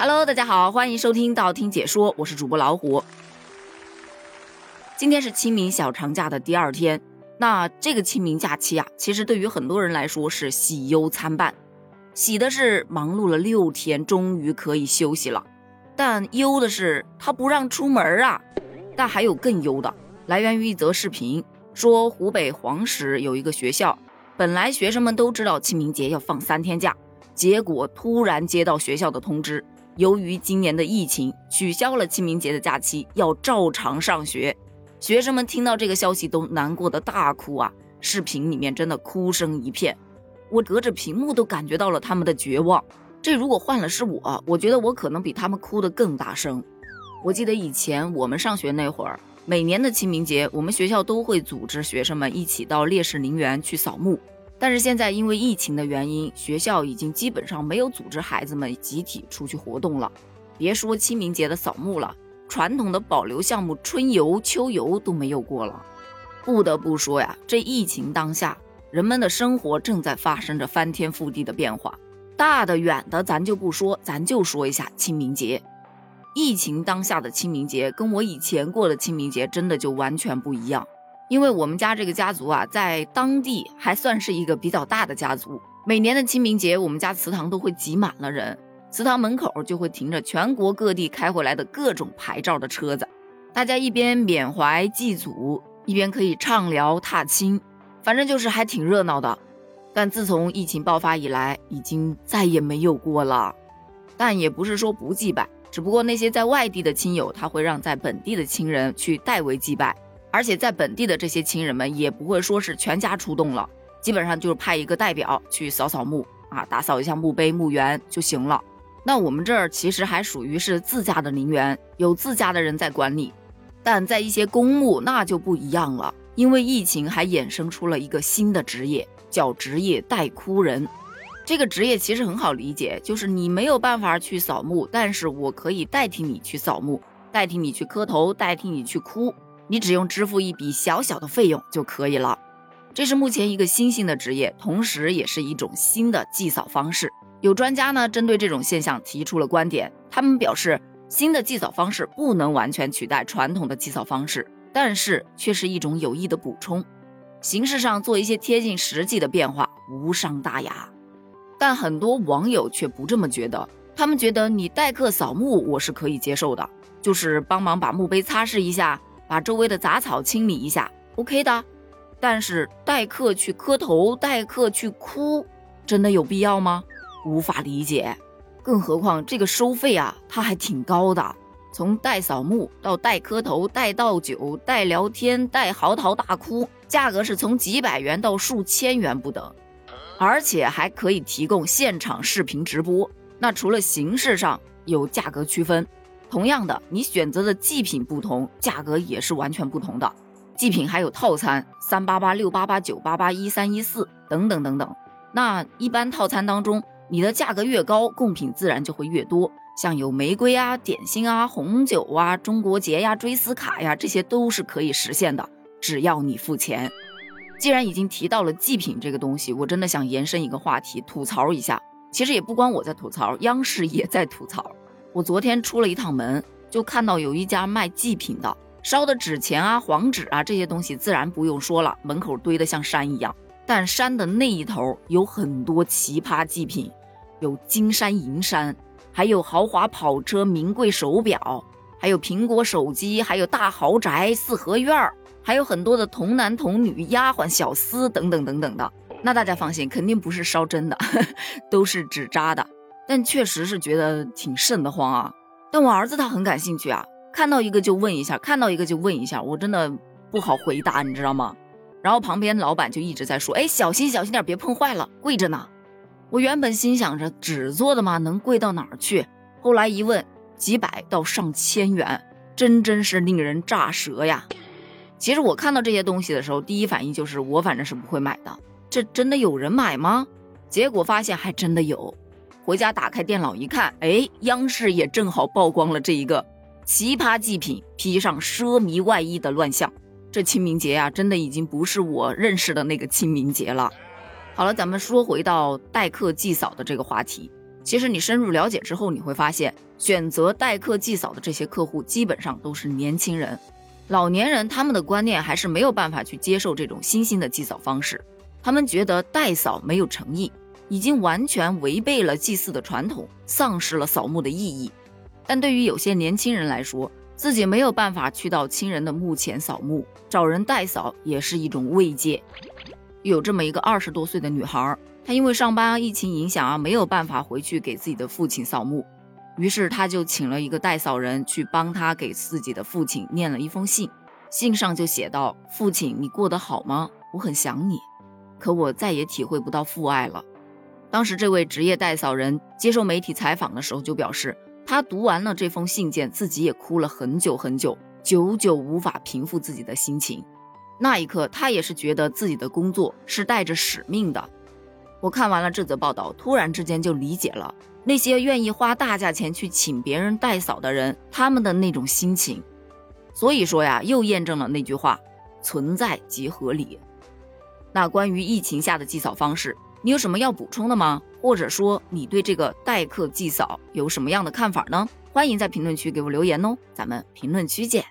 Hello，大家好，欢迎收听道听解说，我是主播老虎。今天是清明小长假的第二天，那这个清明假期啊，其实对于很多人来说是喜忧参半。喜的是忙碌了六天，终于可以休息了；但忧的是他不让出门啊。但还有更忧的，来源于一则视频，说湖北黄石有一个学校，本来学生们都知道清明节要放三天假，结果突然接到学校的通知。由于今年的疫情，取消了清明节的假期，要照常上学。学生们听到这个消息都难过的大哭啊！视频里面真的哭声一片，我隔着屏幕都感觉到了他们的绝望。这如果换了是我，我觉得我可能比他们哭得更大声。我记得以前我们上学那会儿，每年的清明节，我们学校都会组织学生们一起到烈士陵园去扫墓。但是现在因为疫情的原因，学校已经基本上没有组织孩子们集体出去活动了。别说清明节的扫墓了，传统的保留项目春游、秋游都没有过了。不得不说呀，这疫情当下，人们的生活正在发生着翻天覆地的变化。大的远的咱就不说，咱就说一下清明节。疫情当下的清明节，跟我以前过的清明节真的就完全不一样。因为我们家这个家族啊，在当地还算是一个比较大的家族。每年的清明节，我们家祠堂都会挤满了人，祠堂门口就会停着全国各地开回来的各种牌照的车子，大家一边缅怀祭祖，一边可以畅聊踏青，反正就是还挺热闹的。但自从疫情爆发以来，已经再也没有过了。但也不是说不祭拜，只不过那些在外地的亲友，他会让在本地的亲人去代为祭拜。而且在本地的这些亲人们也不会说是全家出动了，基本上就是派一个代表去扫扫墓啊，打扫一下墓碑、墓园就行了。那我们这儿其实还属于是自家的陵园，有自家的人在管理。但在一些公墓那就不一样了，因为疫情还衍生出了一个新的职业，叫职业代哭人。这个职业其实很好理解，就是你没有办法去扫墓，但是我可以代替你去扫墓，代替你去磕头，代替你去哭。你只用支付一笔小小的费用就可以了，这是目前一个新兴的职业，同时也是一种新的祭扫方式。有专家呢针对这种现象提出了观点，他们表示，新的祭扫方式不能完全取代传统的祭扫方式，但是却是一种有益的补充，形式上做一些贴近实际的变化，无伤大雅。但很多网友却不这么觉得，他们觉得你代客扫墓我是可以接受的，就是帮忙把墓碑擦拭一下。把周围的杂草清理一下，OK 的。但是代客去磕头、代客去哭，真的有必要吗？无法理解。更何况这个收费啊，它还挺高的。从代扫墓到代磕头、代倒酒、代聊天、代嚎啕大哭，价格是从几百元到数千元不等，而且还可以提供现场视频直播。那除了形式上有价格区分。同样的，你选择的祭品不同，价格也是完全不同的。祭品还有套餐，三八八、六八八、九八八、一三一四等等等等。那一般套餐当中，你的价格越高，贡品自然就会越多。像有玫瑰啊、点心啊、红酒啊、中国结呀、追思卡呀，这些都是可以实现的，只要你付钱。既然已经提到了祭品这个东西，我真的想延伸一个话题，吐槽一下。其实也不光我在吐槽，央视也在吐槽。我昨天出了一趟门，就看到有一家卖祭品的，烧的纸钱啊、黄纸啊这些东西，自然不用说了，门口堆得像山一样。但山的那一头有很多奇葩祭品，有金山银山，还有豪华跑车、名贵手表，还有苹果手机，还有大豪宅、四合院儿，还有很多的童男童女、丫鬟小厮等等等等的。那大家放心，肯定不是烧真的，都是纸扎的。但确实是觉得挺瘆得慌啊！但我儿子他很感兴趣啊，看到一个就问一下，看到一个就问一下，我真的不好回答，你知道吗？然后旁边老板就一直在说：“哎，小心小心点，别碰坏了，贵着呢。”我原本心想着纸做的嘛，能贵到哪儿去？后来一问，几百到上千元，真真是令人咋舌呀！其实我看到这些东西的时候，第一反应就是我反正是不会买的。这真的有人买吗？结果发现还真的有。回家打开电脑一看，哎，央视也正好曝光了这一个奇葩祭品披上奢靡外衣的乱象。这清明节啊，真的已经不是我认识的那个清明节了。好了，咱们说回到代客祭扫的这个话题。其实你深入了解之后，你会发现，选择代客祭扫的这些客户基本上都是年轻人。老年人他们的观念还是没有办法去接受这种新兴的祭扫方式，他们觉得代扫没有诚意，已经完全违背了祭祀的传统，丧失了扫墓的意义。但对于有些年轻人来说，自己没有办法去到亲人的墓前扫墓，找人代扫也是一种慰藉。有这么一个二十多岁的女孩，她因为上班疫情影响啊，没有办法回去给自己的父亲扫墓。于是他就请了一个代扫人去帮他给自己的父亲念了一封信，信上就写道：“父亲，你过得好吗？我很想你，可我再也体会不到父爱了。”当时这位职业代扫人接受媒体采访的时候就表示，他读完了这封信件，自己也哭了很久很久，久久无法平复自己的心情。那一刻，他也是觉得自己的工作是带着使命的。我看完了这则报道，突然之间就理解了。那些愿意花大价钱去请别人代扫的人，他们的那种心情，所以说呀，又验证了那句话：存在即合理。那关于疫情下的祭扫方式，你有什么要补充的吗？或者说你对这个代客祭扫有什么样的看法呢？欢迎在评论区给我留言哦，咱们评论区见。